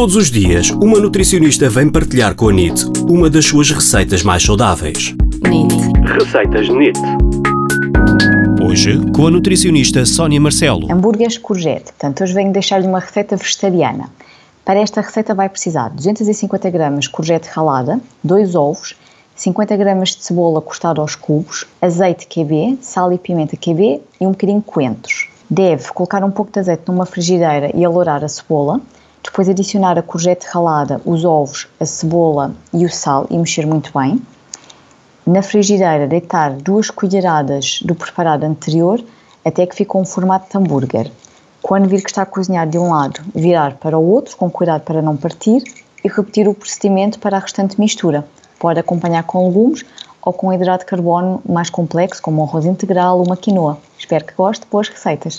Todos os dias, uma nutricionista vem partilhar com a NIT uma das suas receitas mais saudáveis. NIT. Receitas NIT. Hoje, com a nutricionista Sónia Marcelo. Hambúrgueres courgette. Portanto, hoje venho deixar-lhe uma receita vegetariana. Para esta receita vai precisar de 250 gramas de courgette ralada, 2 ovos, 50 gramas de cebola cortada aos cubos, azeite QB, sal e pimenta QB e um bocadinho de coentros. Deve colocar um pouco de azeite numa frigideira e alourar a cebola, depois adicionar a courgette ralada, os ovos, a cebola e o sal e mexer muito bem. Na frigideira deitar duas colheradas do preparado anterior até que fique um formato de hambúrguer. Quando vir que está a cozinhar de um lado, virar para o outro, com cuidado para não partir, e repetir o procedimento para a restante mistura. Pode acompanhar com legumes ou com hidrato de carbono mais complexo, como um arroz integral ou uma quinoa. Espero que goste. Boas receitas!